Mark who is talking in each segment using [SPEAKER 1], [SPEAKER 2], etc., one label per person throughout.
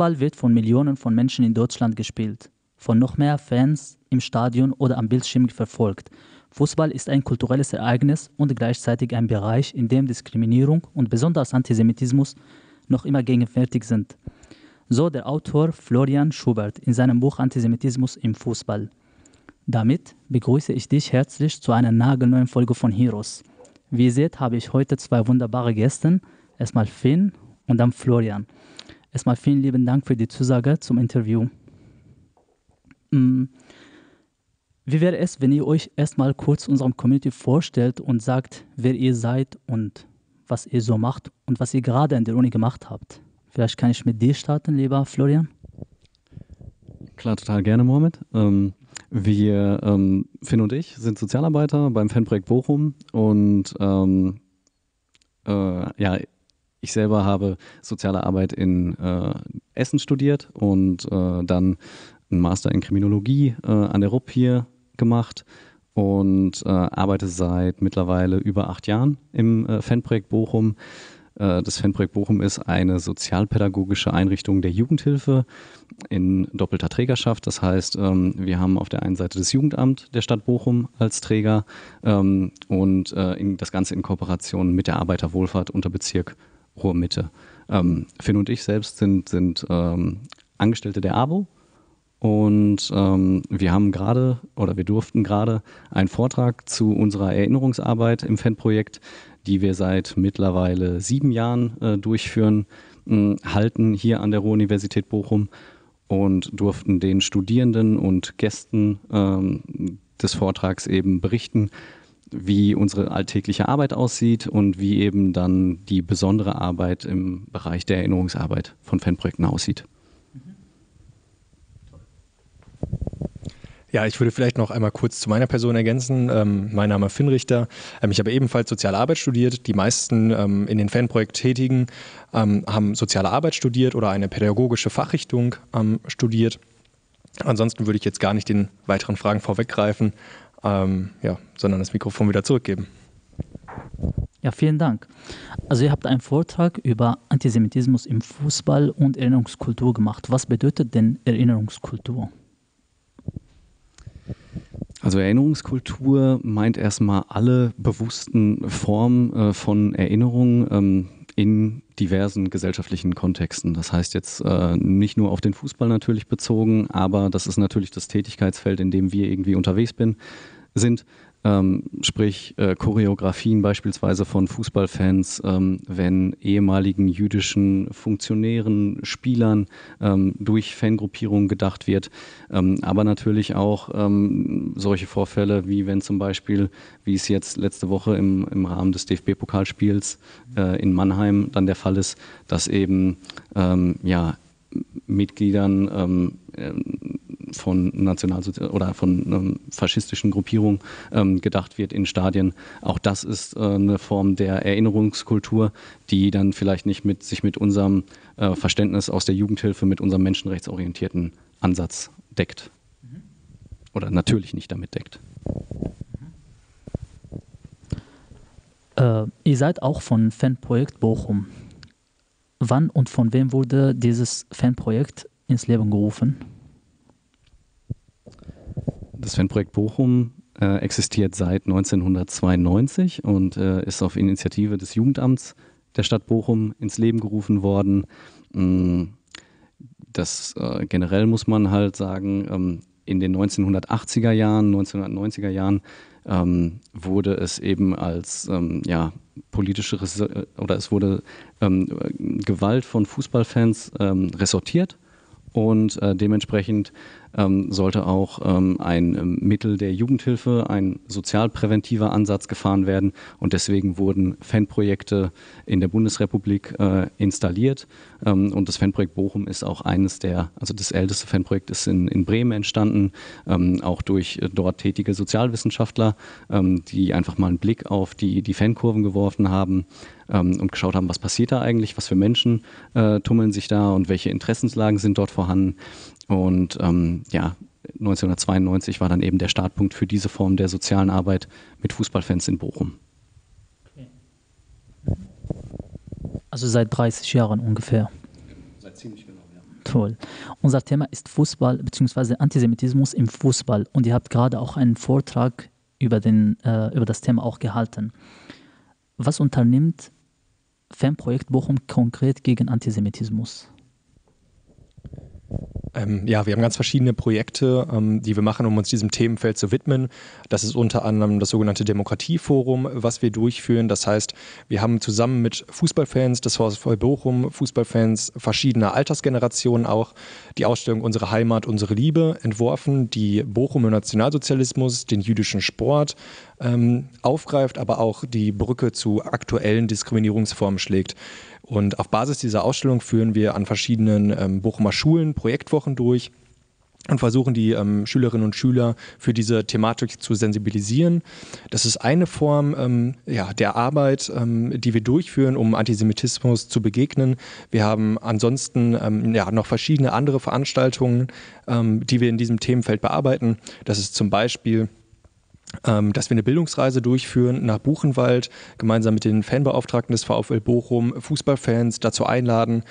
[SPEAKER 1] Fußball wird von Millionen von Menschen in Deutschland gespielt, von noch mehr Fans im Stadion oder am Bildschirm verfolgt. Fußball ist ein kulturelles Ereignis und gleichzeitig ein Bereich, in dem Diskriminierung und besonders Antisemitismus noch immer gegenwärtig sind. So der Autor Florian Schubert in seinem Buch Antisemitismus im Fußball. Damit begrüße ich dich herzlich zu einer nagelneuen Folge von Heroes. Wie ihr seht, habe ich heute zwei wunderbare Gäste. Erstmal Finn und dann Florian. Erstmal vielen lieben Dank für die Zusage zum Interview. Mm. Wie wäre es, wenn ihr euch erstmal kurz unserem Community vorstellt und sagt, wer ihr seid und was ihr so macht und was ihr gerade an der Uni gemacht habt? Vielleicht kann ich mit dir starten, lieber Florian.
[SPEAKER 2] Klar, total gerne, Mohamed. Ähm, wir, ähm, Finn und ich, sind Sozialarbeiter beim Fanprojekt Bochum und ähm, äh, ja, ich selber habe soziale Arbeit in äh, Essen studiert und äh, dann einen Master in Kriminologie äh, an der RUP hier gemacht und äh, arbeite seit mittlerweile über acht Jahren im äh, Fanprojekt Bochum. Äh, das Fanprojekt Bochum ist eine sozialpädagogische Einrichtung der Jugendhilfe in doppelter Trägerschaft. Das heißt, ähm, wir haben auf der einen Seite das Jugendamt der Stadt Bochum als Träger ähm, und äh, das Ganze in Kooperation mit der Arbeiterwohlfahrt Unterbezirk Ruhrmitte. Ähm, Finn und ich selbst sind, sind Angestellte der AWO und ähm, wir haben gerade oder wir durften gerade einen Vortrag zu unserer Erinnerungsarbeit im Fanprojekt, die wir seit mittlerweile sieben Jahren äh, durchführen, äh, halten hier an der Ruhr-Universität Bochum und durften den Studierenden und Gästen ähm, des Vortrags eben berichten, wie unsere alltägliche Arbeit aussieht und wie eben dann die besondere Arbeit im Bereich der Erinnerungsarbeit von Fanprojekten aussieht.
[SPEAKER 3] Ja, ich würde vielleicht noch einmal kurz zu meiner Person ergänzen. Ähm, mein Name ist Finn Richter. Ähm, ich habe ebenfalls soziale Arbeit studiert. Die meisten ähm, in den Fanprojekt Tätigen ähm, haben soziale Arbeit studiert oder eine pädagogische Fachrichtung ähm, studiert. Ansonsten würde ich jetzt gar nicht den weiteren Fragen vorweggreifen, ähm, ja, sondern das Mikrofon wieder zurückgeben.
[SPEAKER 1] Ja, vielen Dank. Also ihr habt einen Vortrag über Antisemitismus im Fußball und Erinnerungskultur gemacht. Was bedeutet denn Erinnerungskultur?
[SPEAKER 2] Also Erinnerungskultur meint erstmal alle bewussten Formen äh, von Erinnerungen ähm, in diversen gesellschaftlichen Kontexten. Das heißt jetzt äh, nicht nur auf den Fußball natürlich bezogen, aber das ist natürlich das Tätigkeitsfeld, in dem wir irgendwie unterwegs bin, sind ähm, sprich äh, Choreografien beispielsweise von Fußballfans, ähm, wenn ehemaligen jüdischen Funktionären, Spielern ähm, durch Fangruppierungen gedacht wird, ähm, aber natürlich auch ähm, solche Vorfälle, wie wenn zum Beispiel, wie es jetzt letzte Woche im, im Rahmen des DFB-Pokalspiels äh, in Mannheim dann der Fall ist, dass eben ähm, ja, Mitgliedern ähm, von Nationalsozial oder von ähm, faschistischen Gruppierungen ähm, gedacht wird in Stadien. Auch das ist äh, eine Form der Erinnerungskultur, die dann vielleicht nicht mit sich mit unserem äh, Verständnis aus der Jugendhilfe, mit unserem menschenrechtsorientierten Ansatz deckt. Mhm. Oder natürlich nicht damit deckt.
[SPEAKER 1] Äh, ihr seid auch von Fanprojekt Bochum. Wann und von wem wurde dieses Fanprojekt ins Leben gerufen?
[SPEAKER 2] Das Fanprojekt Bochum äh, existiert seit 1992 und äh, ist auf Initiative des Jugendamts der Stadt Bochum ins Leben gerufen worden. Mm, das äh, generell muss man halt sagen, ähm, in den 1980er Jahren, 1990er Jahren ähm, wurde es eben als ähm, ja, politische Res oder es wurde ähm, Gewalt von Fußballfans ähm, ressortiert und äh, dementsprechend ähm, sollte auch ähm, ein ähm, Mittel der Jugendhilfe, ein sozialpräventiver Ansatz gefahren werden. Und deswegen wurden Fanprojekte in der Bundesrepublik äh, installiert. Ähm, und das Fanprojekt Bochum ist auch eines der, also das älteste Fanprojekt ist in, in Bremen entstanden, ähm, auch durch äh, dort tätige Sozialwissenschaftler, ähm, die einfach mal einen Blick auf die, die Fankurven geworfen haben und geschaut haben, was passiert da eigentlich, was für Menschen äh, tummeln sich da und welche Interessenslagen sind dort vorhanden. Und ähm, ja, 1992 war dann eben der Startpunkt für diese Form der sozialen Arbeit mit Fußballfans in Bochum.
[SPEAKER 1] Also seit 30 Jahren ungefähr.
[SPEAKER 2] Seit ziemlich genau, ja.
[SPEAKER 1] Toll. Unser Thema ist Fußball bzw. Antisemitismus im Fußball und ihr habt gerade auch einen Vortrag über, den, äh, über das Thema auch gehalten. Was unternimmt Fanprojekt Bochum konkret gegen Antisemitismus?
[SPEAKER 3] Ähm, ja, wir haben ganz verschiedene Projekte, ähm, die wir machen, um uns diesem Themenfeld zu widmen. Das ist unter anderem das sogenannte Demokratieforum, was wir durchführen. Das heißt, wir haben zusammen mit Fußballfans des VfL Bochum, Fußballfans verschiedener Altersgenerationen auch die Ausstellung Unsere Heimat, unsere Liebe entworfen, die Bochum im Nationalsozialismus, den jüdischen Sport ähm, aufgreift, aber auch die Brücke zu aktuellen Diskriminierungsformen schlägt. Und auf Basis dieser Ausstellung führen wir an verschiedenen ähm, Bochumer Schulen Projektwochen durch und versuchen die ähm, Schülerinnen und Schüler für diese Thematik zu sensibilisieren. Das ist eine Form ähm, ja, der Arbeit, ähm, die wir durchführen, um Antisemitismus zu begegnen. Wir haben ansonsten ähm, ja, noch verschiedene andere Veranstaltungen, ähm, die wir in diesem Themenfeld bearbeiten. Das ist zum Beispiel dass wir eine Bildungsreise durchführen nach Buchenwald, gemeinsam mit den Fanbeauftragten des VfL Bochum, Fußballfans dazu einladen,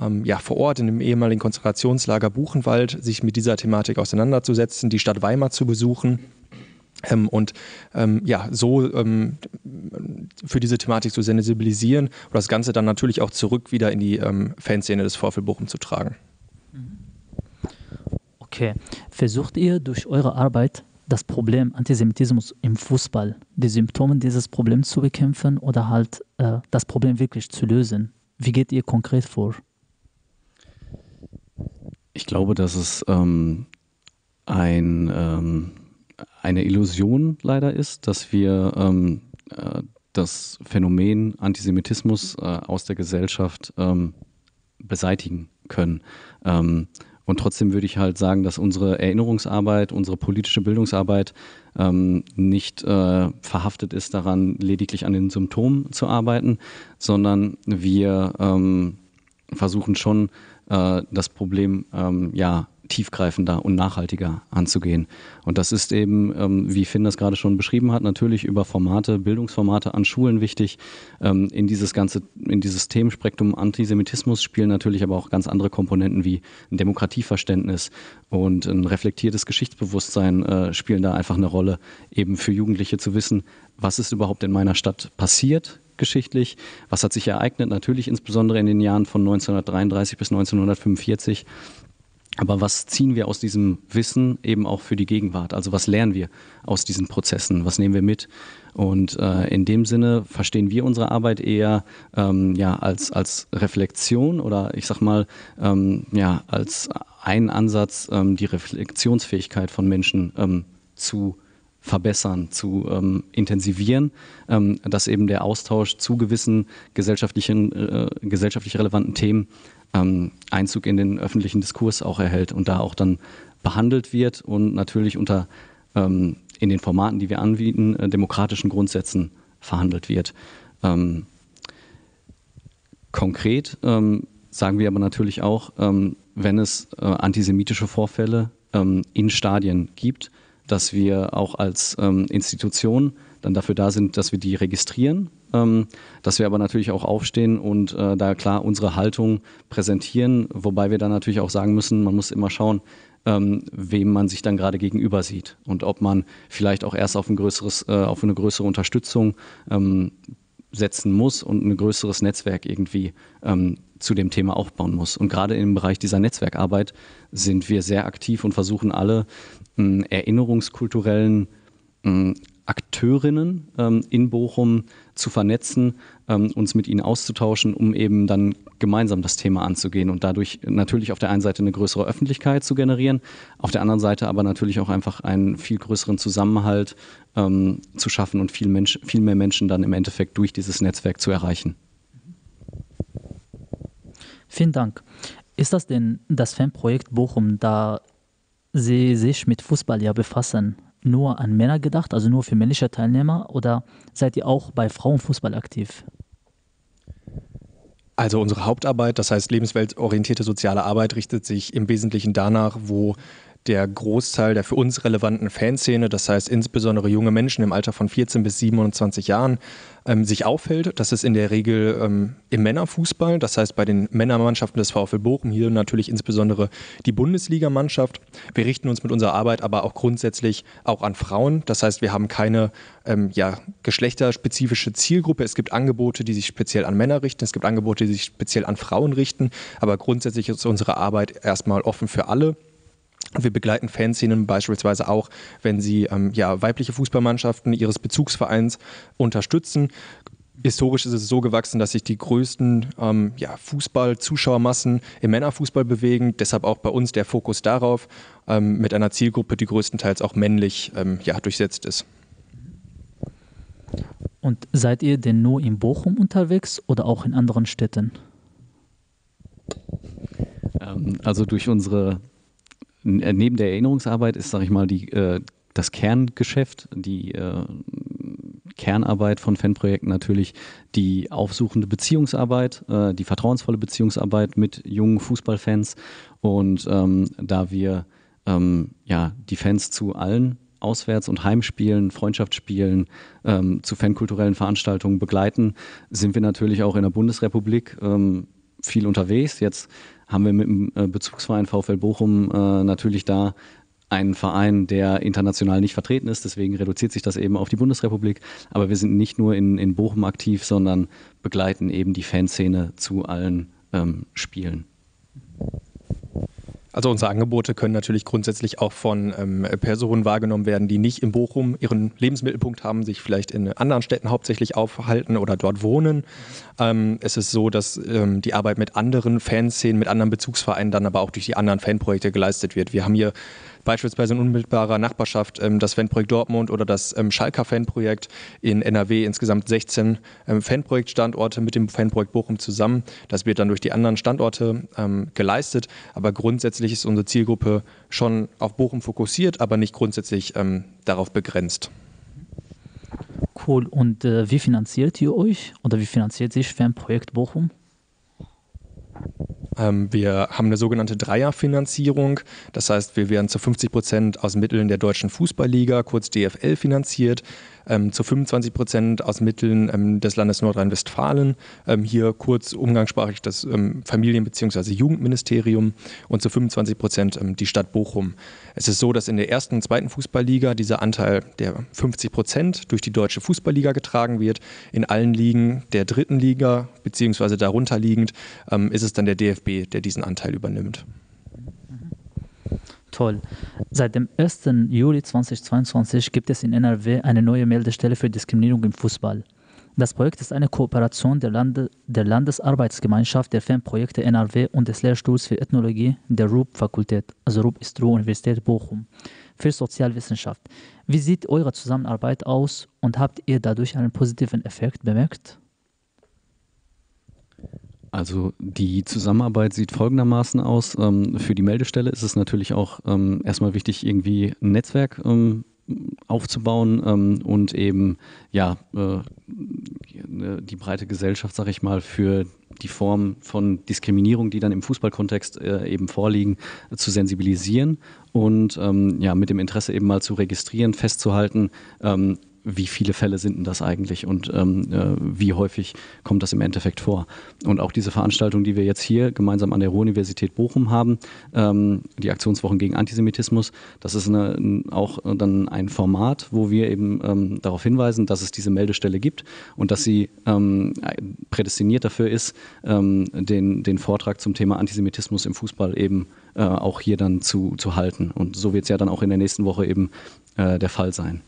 [SPEAKER 3] ähm, ja, vor Ort in dem ehemaligen Konzentrationslager Buchenwald sich mit dieser Thematik auseinanderzusetzen, die Stadt Weimar zu besuchen. Ähm, und ähm, ja, so ähm, für diese Thematik zu sensibilisieren und das Ganze dann natürlich auch zurück wieder in die ähm, Fanszene des VfL Bochum zu tragen.
[SPEAKER 1] Okay. Versucht ihr durch eure Arbeit das Problem Antisemitismus im Fußball, die Symptome dieses Problems zu bekämpfen oder halt äh, das Problem wirklich zu lösen? Wie geht ihr konkret vor?
[SPEAKER 2] Ich glaube, dass es ähm, ein, ähm, eine Illusion leider ist, dass wir ähm, äh, das Phänomen Antisemitismus äh, aus der Gesellschaft ähm, beseitigen können. Ähm, und trotzdem würde ich halt sagen, dass unsere Erinnerungsarbeit, unsere politische Bildungsarbeit ähm, nicht äh, verhaftet ist daran, lediglich an den Symptomen zu arbeiten, sondern wir ähm, versuchen schon, äh, das Problem ähm, ja tiefgreifender und nachhaltiger anzugehen. Und das ist eben, ähm, wie Finn das gerade schon beschrieben hat, natürlich über Formate, Bildungsformate an Schulen wichtig. Ähm, in dieses ganze, in dieses Themenspektrum Antisemitismus spielen natürlich aber auch ganz andere Komponenten wie ein Demokratieverständnis und ein reflektiertes Geschichtsbewusstsein äh, spielen da einfach eine Rolle, eben für Jugendliche zu wissen, was ist überhaupt in meiner Stadt passiert, geschichtlich, was hat sich ereignet, natürlich insbesondere in den Jahren von 1933 bis 1945 aber was ziehen wir aus diesem Wissen eben auch für die Gegenwart? Also was lernen wir aus diesen Prozessen? Was nehmen wir mit? Und äh, in dem Sinne verstehen wir unsere Arbeit eher ähm, ja, als, als Reflexion oder ich sag mal ähm, ja, als einen Ansatz, ähm, die Reflexionsfähigkeit von Menschen ähm, zu verbessern, zu ähm, intensivieren, ähm, dass eben der Austausch zu gewissen gesellschaftlichen, äh, gesellschaftlich relevanten Themen ähm, Einzug in den öffentlichen Diskurs auch erhält und da auch dann behandelt wird und natürlich unter ähm, in den Formaten, die wir anbieten, äh, demokratischen Grundsätzen verhandelt wird. Ähm, konkret ähm, sagen wir aber natürlich auch, wenn es äh, antisemitische Vorfälle in Stadien gibt, dass wir auch als Institution dann dafür da sind, dass wir die registrieren ähm, dass wir aber natürlich auch aufstehen und äh, da klar unsere Haltung präsentieren, wobei wir dann natürlich auch sagen müssen, man muss immer schauen, ähm, wem man sich dann gerade gegenüber sieht und ob man vielleicht auch erst auf ein größeres, äh, auf eine größere Unterstützung ähm, setzen muss und ein größeres Netzwerk irgendwie ähm, zu dem Thema aufbauen muss. Und gerade im Bereich dieser Netzwerkarbeit sind wir sehr aktiv und versuchen alle äh, erinnerungskulturellen äh, Akteurinnen ähm, in Bochum zu vernetzen, ähm, uns mit ihnen auszutauschen, um eben dann gemeinsam das Thema anzugehen und dadurch natürlich auf der einen Seite eine größere Öffentlichkeit zu generieren, auf der anderen Seite aber natürlich auch einfach einen viel größeren Zusammenhalt ähm, zu schaffen und viel, Mensch, viel mehr Menschen dann im Endeffekt durch dieses Netzwerk zu erreichen.
[SPEAKER 1] Vielen Dank. Ist das denn das Fanprojekt Bochum, da Sie sich mit Fußball ja befassen? nur an Männer gedacht, also nur für männliche Teilnehmer, oder seid ihr auch bei Frauenfußball aktiv?
[SPEAKER 3] Also unsere Hauptarbeit, das heißt lebensweltorientierte soziale Arbeit, richtet sich im Wesentlichen danach, wo der Großteil der für uns relevanten Fanszene, das heißt insbesondere junge Menschen im Alter von 14 bis 27 Jahren, ähm, sich auffällt. Das ist in der Regel ähm, im Männerfußball, das heißt bei den Männermannschaften des VfL Bochum, hier natürlich insbesondere die Bundesligamannschaft. Wir richten uns mit unserer Arbeit aber auch grundsätzlich auch an Frauen. Das heißt, wir haben keine ähm, ja, geschlechterspezifische Zielgruppe. Es gibt Angebote, die sich speziell an Männer richten, es gibt Angebote, die sich speziell an Frauen richten, aber grundsätzlich ist unsere Arbeit erstmal offen für alle. Wir begleiten Fanszenen beispielsweise auch, wenn sie ähm, ja, weibliche Fußballmannschaften ihres Bezugsvereins unterstützen. Historisch ist es so gewachsen, dass sich die größten ähm, ja, Fußball-Zuschauermassen im Männerfußball bewegen. Deshalb auch bei uns der Fokus darauf, ähm, mit einer Zielgruppe, die größtenteils auch männlich ähm, ja, durchsetzt ist.
[SPEAKER 1] Und seid ihr denn nur in Bochum unterwegs oder auch in anderen Städten?
[SPEAKER 2] Ähm, also durch unsere neben der Erinnerungsarbeit ist, sage ich mal, die, äh, das Kerngeschäft, die äh, Kernarbeit von Fanprojekten natürlich die aufsuchende Beziehungsarbeit, äh, die vertrauensvolle Beziehungsarbeit mit jungen Fußballfans. Und ähm, da wir ähm, ja, die Fans zu allen Auswärts- und Heimspielen, Freundschaftsspielen, ähm, zu fankulturellen Veranstaltungen begleiten, sind wir natürlich auch in der Bundesrepublik ähm, viel unterwegs. Jetzt haben wir mit dem äh, Bezugsverein VfL Bochum äh, natürlich da einen Verein, der international nicht vertreten ist. Deswegen reduziert sich das eben auf die Bundesrepublik. Aber wir sind nicht nur in, in Bochum aktiv, sondern begleiten eben die Fanszene zu allen ähm, Spielen.
[SPEAKER 3] Also unsere Angebote können natürlich grundsätzlich auch von ähm, Personen wahrgenommen werden, die nicht in Bochum ihren Lebensmittelpunkt haben, sich vielleicht in anderen Städten hauptsächlich aufhalten oder dort wohnen. Ähm, es ist so, dass ähm, die Arbeit mit anderen Fanszenen, mit anderen Bezugsvereinen dann aber auch durch die anderen Fanprojekte geleistet wird. Wir haben hier beispielsweise in unmittelbarer Nachbarschaft ähm, das Fanprojekt Dortmund oder das ähm, Schalker Fanprojekt in NRW, insgesamt 16 ähm, Fanprojektstandorte mit dem Fanprojekt Bochum zusammen. Das wird dann durch die anderen Standorte geleistet, aber grundsätzlich ist unsere Zielgruppe schon auf Bochum fokussiert, aber nicht grundsätzlich darauf begrenzt.
[SPEAKER 1] Cool. Und äh, wie finanziert ihr euch oder wie finanziert sich Fanprojekt Bochum?
[SPEAKER 3] Ähm, wir haben eine sogenannte Dreierfinanzierung. Das heißt, wir werden zu 50 Prozent aus Mitteln der Deutschen Fußballliga, kurz DFL, finanziert ähm, zu 25 Prozent aus Mitteln ähm, des Landes Nordrhein-Westfalen, ähm, hier kurz umgangssprachlich das ähm, Familien- bzw. Jugendministerium und zu 25 Prozent ähm, die Stadt Bochum. Es ist so, dass in der ersten und zweiten Fußballliga dieser Anteil der 50 Prozent durch die Deutsche Fußballliga getragen wird. In allen Ligen der dritten Liga bzw. darunter liegend ähm, ist es dann der DFB, der diesen Anteil übernimmt.
[SPEAKER 1] Toll. Seit dem 1. Juli 2022 gibt es in NRW eine neue Meldestelle für Diskriminierung im Fußball. Das Projekt ist eine Kooperation der, Lande, der Landesarbeitsgemeinschaft der Fanprojekte NRW und des Lehrstuhls für Ethnologie der RUB-Fakultät, also RUB ist Ruhr-Universität Bochum, für Sozialwissenschaft. Wie sieht eure Zusammenarbeit aus und habt ihr dadurch einen positiven Effekt bemerkt?
[SPEAKER 2] Also die Zusammenarbeit sieht folgendermaßen aus. Ähm, für die Meldestelle ist es natürlich auch ähm, erstmal wichtig, irgendwie ein Netzwerk ähm, aufzubauen und eben ja äh, die breite Gesellschaft, sage ich mal, für die Form von Diskriminierung, die dann im Fußballkontext äh, eben vorliegen, zu sensibilisieren und ja mit dem Interesse eben mal zu registrieren, festzuhalten, wie viele Fälle sind denn das eigentlich und ähm, äh, wie häufig kommt das im Endeffekt vor. Und auch diese Veranstaltung, die wir jetzt hier gemeinsam an der Ruhr-Universität Bochum haben, ähm, die Aktionswochen gegen Antisemitismus, das ist eine, auch dann ein Format, wo wir eben ähm, darauf hinweisen, dass es diese Meldestelle gibt und dass sie ähm, prädestiniert dafür ist, ähm, den, den Vortrag zum Thema Antisemitismus im Fußball eben äh, auch hier dann zu, zu halten. Und so wird es ja dann auch in der nächsten Woche eben äh, der Fall sein.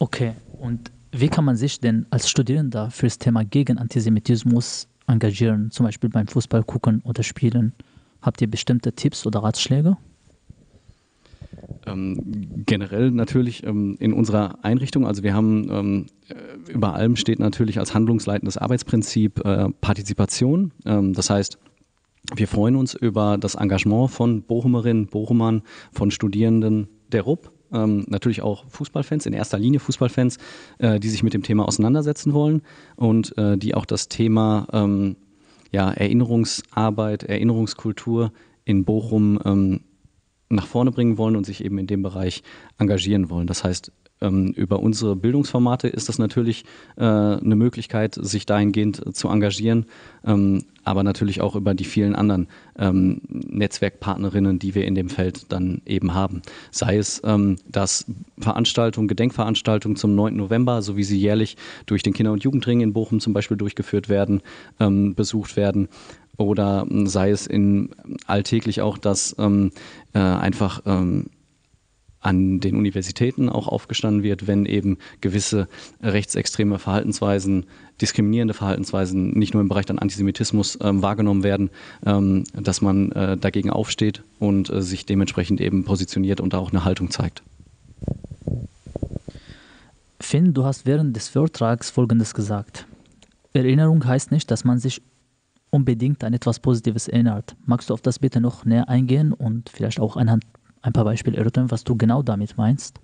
[SPEAKER 1] Okay, und wie kann man sich denn als Studierender für das Thema gegen Antisemitismus engagieren, zum Beispiel beim Fußball gucken oder spielen? Habt ihr bestimmte Tipps oder Ratschläge?
[SPEAKER 2] Ähm, generell natürlich ähm, in unserer Einrichtung, also wir haben ähm, äh, über allem steht natürlich als handlungsleitendes Arbeitsprinzip äh, Partizipation. Ähm, das heißt, wir freuen uns über das Engagement von Bochumerinnen, Bochumern, von Studierenden der RUP ähm, natürlich auch Fußballfans, in erster Linie Fußballfans, äh, die sich mit dem Thema auseinandersetzen wollen und äh, die auch das Thema ähm, ja, Erinnerungsarbeit, Erinnerungskultur in Bochum ähm, nach vorne bringen wollen und sich eben in dem Bereich engagieren wollen. Das heißt, ähm, über unsere Bildungsformate ist das natürlich äh, eine Möglichkeit, sich dahingehend zu engagieren, ähm, aber natürlich auch über die vielen anderen ähm, Netzwerkpartnerinnen, die wir in dem Feld dann eben haben. Sei es, ähm, dass Veranstaltungen, Gedenkveranstaltungen zum 9. November, so wie sie jährlich durch den Kinder- und Jugendring in Bochum zum Beispiel durchgeführt werden, ähm, besucht werden oder ähm, sei es in alltäglich auch, dass ähm, äh, einfach ähm, an den Universitäten auch aufgestanden wird, wenn eben gewisse rechtsextreme Verhaltensweisen, diskriminierende Verhaltensweisen nicht nur im Bereich dann Antisemitismus ähm, wahrgenommen werden, ähm, dass man äh, dagegen aufsteht und äh, sich dementsprechend eben positioniert und auch eine Haltung zeigt.
[SPEAKER 1] Finn, du hast während des Vortrags Folgendes gesagt. Erinnerung heißt nicht, dass man sich unbedingt an etwas Positives erinnert. Magst du auf das bitte noch näher eingehen und vielleicht auch anhand ein paar Beispiele erläutern, was du genau damit meinst?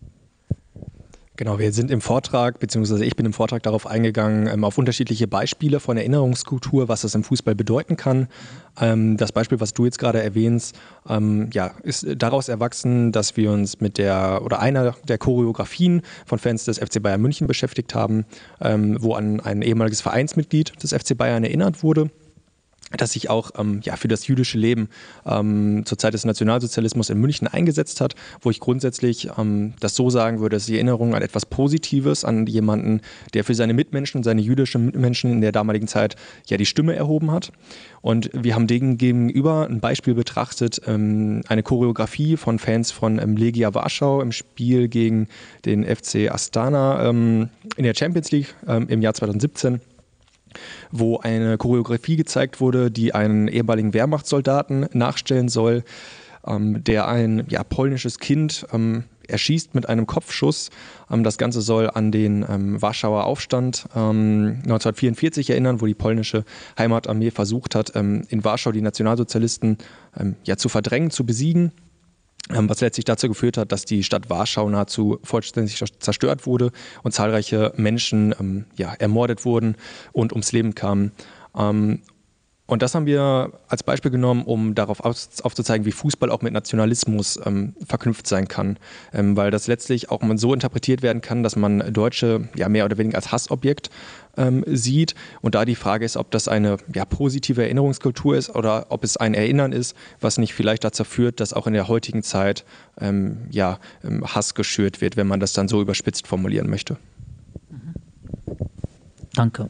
[SPEAKER 3] Genau, wir sind im Vortrag, beziehungsweise ich bin im Vortrag darauf eingegangen, ähm, auf unterschiedliche Beispiele von Erinnerungskultur, was das im Fußball bedeuten kann. Ähm, das Beispiel, was du jetzt gerade erwähnst, ähm, ja, ist daraus erwachsen, dass wir uns mit der oder einer der Choreografien von Fans des FC Bayern München beschäftigt haben, ähm, wo an ein ehemaliges Vereinsmitglied des FC Bayern erinnert wurde das sich auch ähm, ja, für das jüdische Leben ähm, zur Zeit des Nationalsozialismus in München eingesetzt hat, wo ich grundsätzlich ähm, das so sagen würde, dass die Erinnerung an etwas Positives, an jemanden, der für seine Mitmenschen, seine jüdischen Mitmenschen in der damaligen Zeit ja die Stimme erhoben hat. Und wir haben denen gegenüber ein Beispiel betrachtet, ähm, eine Choreografie von Fans von ähm, Legia Warschau im Spiel gegen den FC Astana ähm, in der Champions League im Jahr 2017 wo eine Choreografie gezeigt wurde, die einen ehemaligen Wehrmachtssoldaten nachstellen soll, ähm, der ein ja, polnisches Kind ähm, erschießt mit einem Kopfschuss. Ähm, das Ganze soll an den ähm, Warschauer Aufstand 1944 ähm, erinnern, wo die polnische Heimatarmee versucht hat, ähm, in Warschau die Nationalsozialisten ja, zu verdrängen, zu besiegen. Ähm, was letztlich dazu geführt hat, dass die Stadt Warschau nahezu vollständig zerstört wurde und zahlreiche Menschen ähm, ja, ermordet wurden und ums Leben kamen. Ähm, und das haben wir als Beispiel genommen, um darauf aufzuzeigen, wie Fußball auch mit Nationalismus ähm, verknüpft sein kann. Ähm, weil das letztlich auch so interpretiert werden kann, dass man Deutsche ja mehr oder weniger als Hassobjekt ähm, sieht. Und da die Frage ist, ob das eine ja, positive Erinnerungskultur ist oder ob es ein Erinnern ist, was nicht vielleicht dazu führt, dass auch in der heutigen Zeit ähm, ja, ähm, Hass geschürt wird, wenn man das dann so überspitzt formulieren möchte.
[SPEAKER 1] Danke.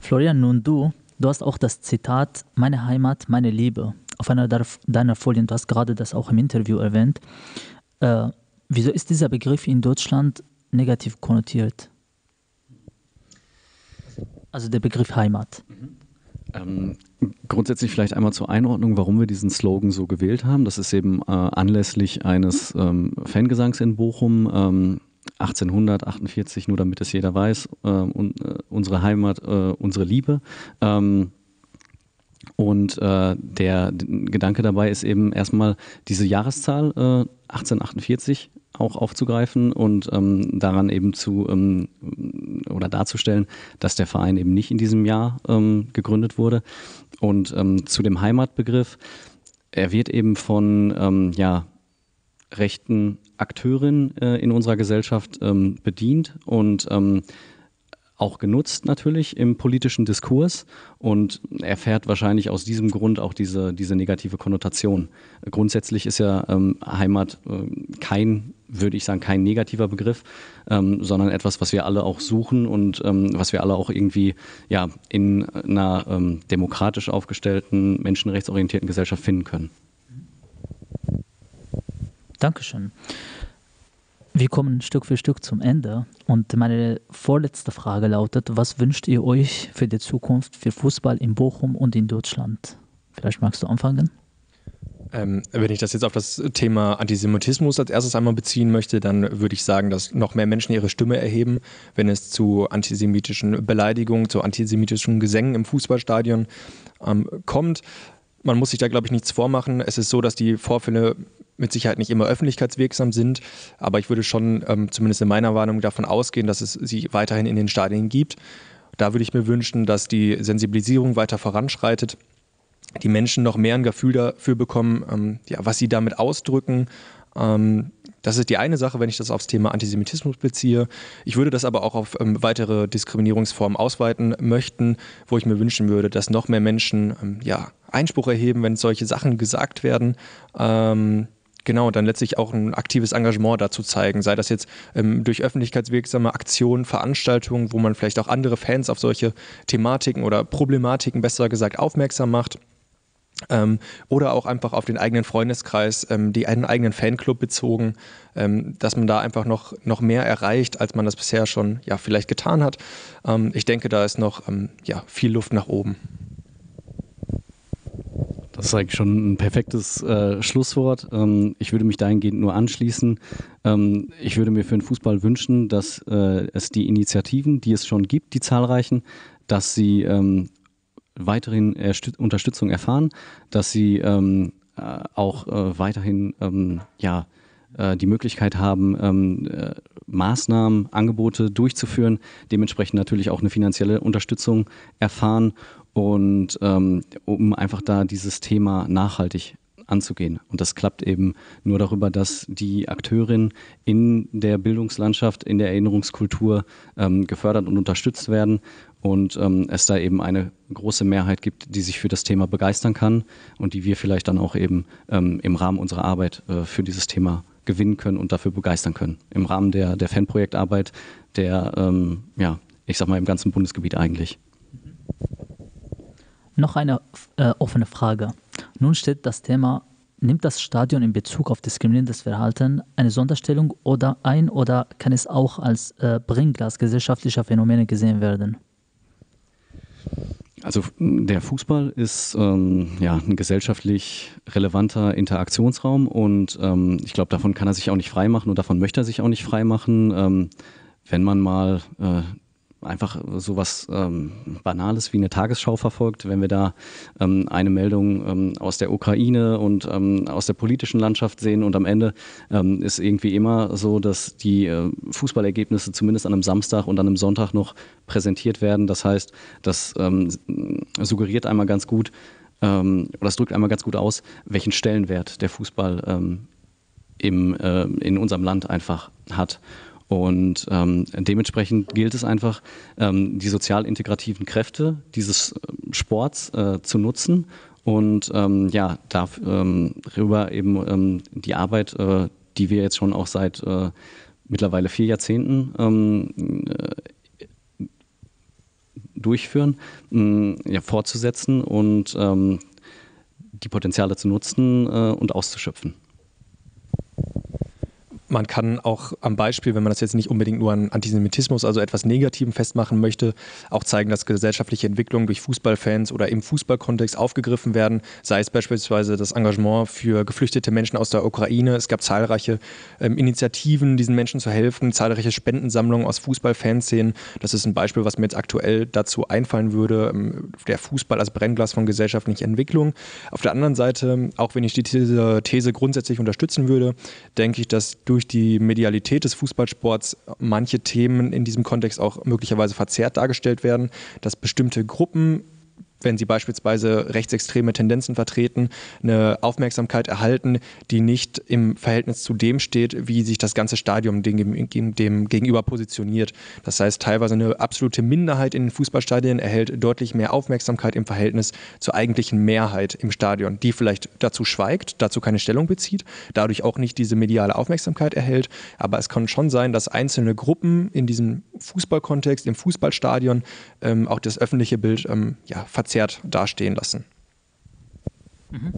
[SPEAKER 1] Florian, nun du Du hast auch das Zitat Meine Heimat, meine Liebe auf einer deiner Folien, du hast gerade das auch im Interview erwähnt. Äh, wieso ist dieser Begriff in Deutschland negativ konnotiert? Also der Begriff Heimat.
[SPEAKER 2] Mhm. Ähm, grundsätzlich vielleicht einmal zur Einordnung, warum wir diesen Slogan so gewählt haben. Das ist eben äh, anlässlich eines ähm, Fangesangs in Bochum. Ähm, 1848, nur damit es jeder weiß, äh, un, äh, unsere Heimat, äh, unsere Liebe. Ähm, und äh, der Gedanke dabei ist eben erstmal diese Jahreszahl 1848 äh, auch aufzugreifen und ähm, daran eben zu ähm, oder darzustellen, dass der Verein eben nicht in diesem Jahr ähm, gegründet wurde. Und ähm, zu dem Heimatbegriff, er wird eben von ähm, ja, rechten Akteurin äh, in unserer Gesellschaft ähm, bedient und ähm, auch genutzt natürlich im politischen Diskurs und erfährt wahrscheinlich aus diesem Grund auch diese, diese negative Konnotation. Grundsätzlich ist ja ähm, Heimat äh, kein, würde ich sagen, kein negativer Begriff, ähm, sondern etwas, was wir alle auch suchen und ähm, was wir alle auch irgendwie ja, in einer ähm, demokratisch aufgestellten, menschenrechtsorientierten Gesellschaft finden können.
[SPEAKER 1] Dankeschön. Wir kommen Stück für Stück zum Ende und meine vorletzte Frage lautet, was wünscht ihr euch für die Zukunft für Fußball in Bochum und in Deutschland? Vielleicht magst du anfangen?
[SPEAKER 3] Ähm, wenn ich das jetzt auf das Thema Antisemitismus als erstes einmal beziehen möchte, dann würde ich sagen, dass noch mehr Menschen ihre Stimme erheben, wenn es zu antisemitischen Beleidigungen, zu antisemitischen Gesängen im Fußballstadion ähm, kommt. Man muss sich da, glaube ich, nichts vormachen. Es ist so, dass die Vorfälle mit Sicherheit nicht immer öffentlichkeitswirksam sind, aber ich würde schon ähm, zumindest in meiner Warnung davon ausgehen, dass es sie weiterhin in den Stadien gibt. Da würde ich mir wünschen, dass die Sensibilisierung weiter voranschreitet, die Menschen noch mehr ein Gefühl dafür bekommen, ähm, ja, was sie damit ausdrücken. Ähm, das ist die eine Sache, wenn ich das aufs Thema Antisemitismus beziehe. Ich würde das aber auch auf ähm, weitere Diskriminierungsformen ausweiten möchten, wo ich mir wünschen würde, dass noch mehr Menschen ähm, ja, Einspruch erheben, wenn solche Sachen gesagt werden. Ähm, genau, dann letztlich auch ein aktives Engagement dazu zeigen, sei das jetzt ähm, durch öffentlichkeitswirksame Aktionen, Veranstaltungen, wo man vielleicht auch andere Fans auf solche Thematiken oder Problematiken besser gesagt aufmerksam macht. Ähm, oder auch einfach auf den eigenen Freundeskreis, ähm, die einen eigenen Fanclub bezogen, ähm, dass man da einfach noch, noch mehr erreicht, als man das bisher schon ja, vielleicht getan hat. Ähm, ich denke, da ist noch ähm, ja, viel Luft nach oben.
[SPEAKER 2] Das ist eigentlich schon ein perfektes äh, Schlusswort. Ähm, ich würde mich dahingehend nur anschließen. ich würde mir für den Fußball wünschen, dass äh, es die Initiativen, die es schon gibt, die zahlreichen, dass sie weiterhin Unterstützung erfahren, dass sie ähm, äh, auch äh, weiterhin ähm, ja, äh, die Möglichkeit haben, ähm, äh, Maßnahmen, Angebote durchzuführen, dementsprechend natürlich auch eine finanzielle Unterstützung erfahren und ähm, um einfach da dieses Thema nachhaltig anzugehen. Und das klappt eben nur darüber, dass die Akteurinnen in der Bildungslandschaft, in der Erinnerungskultur ähm, gefördert und unterstützt werden und ähm, es da eben eine große Mehrheit gibt, die sich für das Thema begeistern kann und die wir vielleicht dann auch eben ähm, im Rahmen unserer Arbeit äh, für dieses Thema gewinnen können und dafür begeistern können. Im Rahmen der, der Fanprojektarbeit, der, ähm, ja, ich sag mal, im ganzen Bundesgebiet eigentlich.
[SPEAKER 1] Noch eine äh, offene Frage. Nun steht das Thema, nimmt das Stadion in Bezug auf diskriminierendes Verhalten eine Sonderstellung oder ein oder kann es auch als äh, Bringglas gesellschaftlicher Phänomene gesehen werden?
[SPEAKER 2] Also der Fußball ist ähm, ja ein gesellschaftlich relevanter Interaktionsraum und ähm, ich glaube, davon kann er sich auch nicht freimachen und davon möchte er sich auch nicht freimachen. Ähm, wenn man mal äh, einfach sowas ähm, Banales wie eine Tagesschau verfolgt, wenn wir da ähm, eine Meldung ähm, aus der Ukraine und ähm, aus der politischen Landschaft sehen und am Ende ähm, ist irgendwie immer so, dass die äh, Fußballergebnisse zumindest an einem Samstag und an einem Sonntag noch präsentiert werden. Das heißt, das ähm, suggeriert einmal ganz gut oder das drückt einmal ganz gut aus, welchen Stellenwert der Fußball im, äh, in unserem Land einfach hat. Und ähm, dementsprechend gilt es einfach, ähm, die sozial integrativen Kräfte dieses äh, Sports äh, zu nutzen und ähm, ja, darüber ähm, eben ähm, die Arbeit, äh, die wir jetzt schon auch seit äh, mittlerweile vier Jahrzehnten ähm, äh, durchführen, ja, fortzusetzen und die Potenziale zu nutzen äh, und auszuschöpfen
[SPEAKER 3] man kann auch am Beispiel, wenn man das jetzt nicht unbedingt nur an Antisemitismus, also etwas Negativem festmachen möchte, auch zeigen, dass gesellschaftliche Entwicklungen durch Fußballfans oder im Fußballkontext aufgegriffen werden, sei es beispielsweise das Engagement für geflüchtete Menschen aus der Ukraine. Es gab zahlreiche ähm, Initiativen, diesen Menschen zu helfen, zahlreiche Spendensammlungen aus Fußballfanszenen. Das ist ein Beispiel, was mir jetzt aktuell dazu einfallen würde, ähm, der Fußball als Brennglas von gesellschaftlicher Entwicklung. Auf der anderen Seite, auch wenn ich die These, These grundsätzlich unterstützen würde, denke ich, dass durch durch die Medialität des Fußballsports manche Themen in diesem Kontext auch möglicherweise verzerrt dargestellt werden, dass bestimmte Gruppen wenn sie beispielsweise rechtsextreme Tendenzen vertreten, eine Aufmerksamkeit erhalten, die nicht im Verhältnis zu dem steht, wie sich das ganze Stadion dem, dem gegenüber positioniert. Das heißt, teilweise eine absolute Minderheit in den Fußballstadien erhält deutlich mehr Aufmerksamkeit im Verhältnis zur eigentlichen Mehrheit im Stadion, die vielleicht dazu schweigt, dazu keine Stellung bezieht, dadurch auch nicht diese mediale Aufmerksamkeit erhält. Aber es kann schon sein, dass einzelne Gruppen in diesem Fußballkontext, im Fußballstadion ähm, auch das öffentliche Bild ähm, ja, verzerrt dastehen lassen.
[SPEAKER 1] Mhm.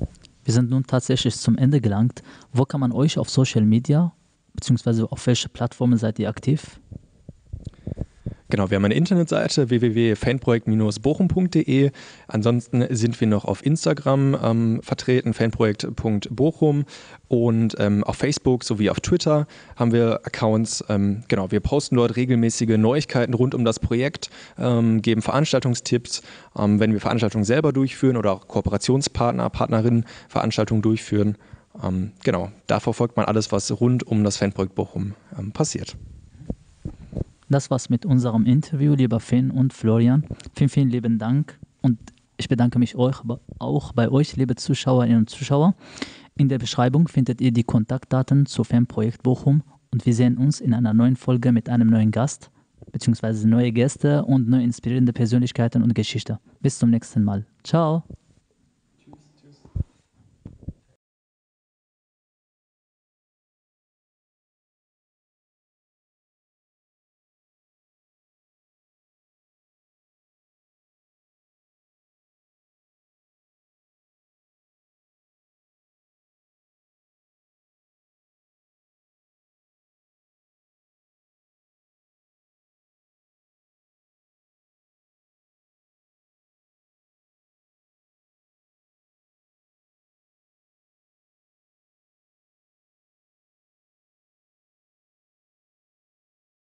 [SPEAKER 1] Wir sind nun tatsächlich zum Ende gelangt. Wo kann man euch auf Social Media, beziehungsweise auf welche Plattformen seid ihr aktiv?
[SPEAKER 3] Genau, wir haben eine Internetseite www.fanprojekt-bochum.de. Ansonsten sind wir noch auf Instagram ähm, vertreten, fanprojekt.bochum und ähm, auf Facebook sowie auf Twitter haben wir Accounts. Ähm, genau, wir posten dort regelmäßige Neuigkeiten rund um das Projekt, ähm, geben Veranstaltungstipps, ähm, wenn wir Veranstaltungen selber durchführen oder auch Kooperationspartner, Partnerinnen Veranstaltungen durchführen. Ähm, genau, da verfolgt man alles, was rund um das Fanprojekt Bochum passiert.
[SPEAKER 1] Das war's mit unserem Interview, lieber Finn und Florian. Vielen, vielen lieben Dank und Ich bedanke mich euch, auch bei euch, liebe Zuschauerinnen und Zuschauer. In der Beschreibung findet ihr die Kontaktdaten zu Fanprojekt Bochum und wir sehen uns in einer neuen Folge mit einem neuen Gast, beziehungsweise neue Gäste und neue inspirierende Persönlichkeiten und Geschichte. Bis zum nächsten Mal. Ciao.